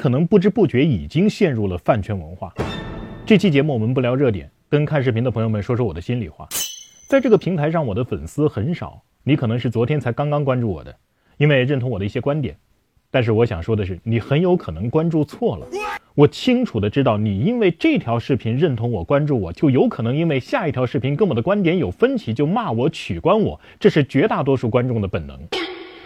可能不知不觉已经陷入了饭圈文化。这期节目我们不聊热点，跟看视频的朋友们说说我的心里话。在这个平台上，我的粉丝很少，你可能是昨天才刚刚关注我的，因为认同我的一些观点。但是我想说的是，你很有可能关注错了。我清楚的知道，你因为这条视频认同我、关注我，就有可能因为下一条视频跟我的观点有分歧，就骂我、取关我。这是绝大多数观众的本能。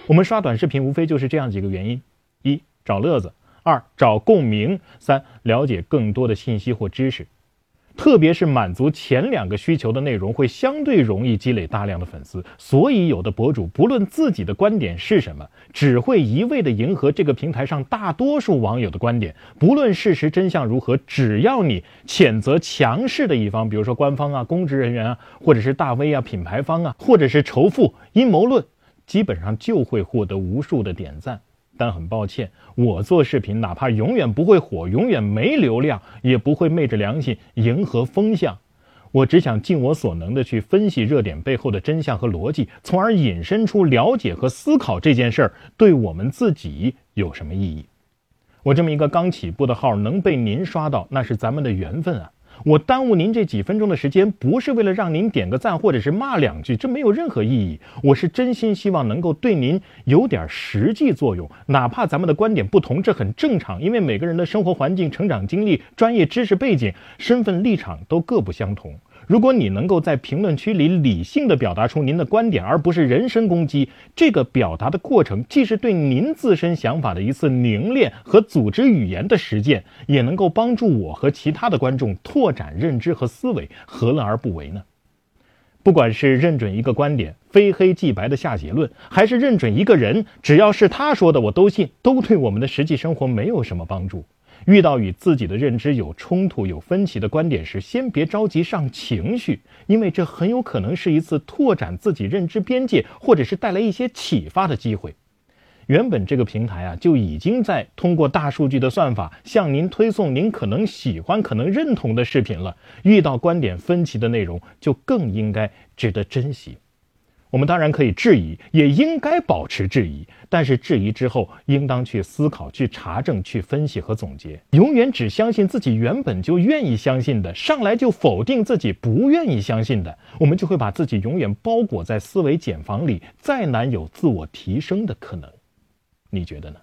我们刷短视频无非就是这样几个原因：一、找乐子；二、找共鸣；三、了解更多的信息或知识。特别是满足前两个需求的内容，会相对容易积累大量的粉丝。所以，有的博主不论自己的观点是什么，只会一味的迎合这个平台上大多数网友的观点。不论事实真相如何，只要你谴责强势的一方，比如说官方啊、公职人员啊，或者是大 V 啊、品牌方啊，或者是仇富、阴谋论，基本上就会获得无数的点赞。但很抱歉，我做视频，哪怕永远不会火，永远没流量，也不会昧着良心迎合风向。我只想尽我所能的去分析热点背后的真相和逻辑，从而引申出了解和思考这件事儿对我们自己有什么意义。我这么一个刚起步的号能被您刷到，那是咱们的缘分啊。我耽误您这几分钟的时间，不是为了让您点个赞或者是骂两句，这没有任何意义。我是真心希望能够对您有点实际作用，哪怕咱们的观点不同，这很正常，因为每个人的生活环境、成长经历、专业知识背景、身份立场都各不相同。如果你能够在评论区里理性的表达出您的观点，而不是人身攻击，这个表达的过程既是对您自身想法的一次凝练和组织语言的实践，也能够帮助我和其他的观众拓展认知和思维，何乐而不为呢？不管是认准一个观点，非黑即白的下结论，还是认准一个人，只要是他说的我都信，都对我们的实际生活没有什么帮助。遇到与自己的认知有冲突、有分歧的观点时，先别着急上情绪，因为这很有可能是一次拓展自己认知边界，或者是带来一些启发的机会。原本这个平台啊，就已经在通过大数据的算法向您推送您可能喜欢、可能认同的视频了。遇到观点分歧的内容，就更应该值得珍惜。我们当然可以质疑，也应该保持质疑，但是质疑之后，应当去思考、去查证、去分析和总结。永远只相信自己原本就愿意相信的，上来就否定自己不愿意相信的，我们就会把自己永远包裹在思维茧房里，再难有自我提升的可能。你觉得呢？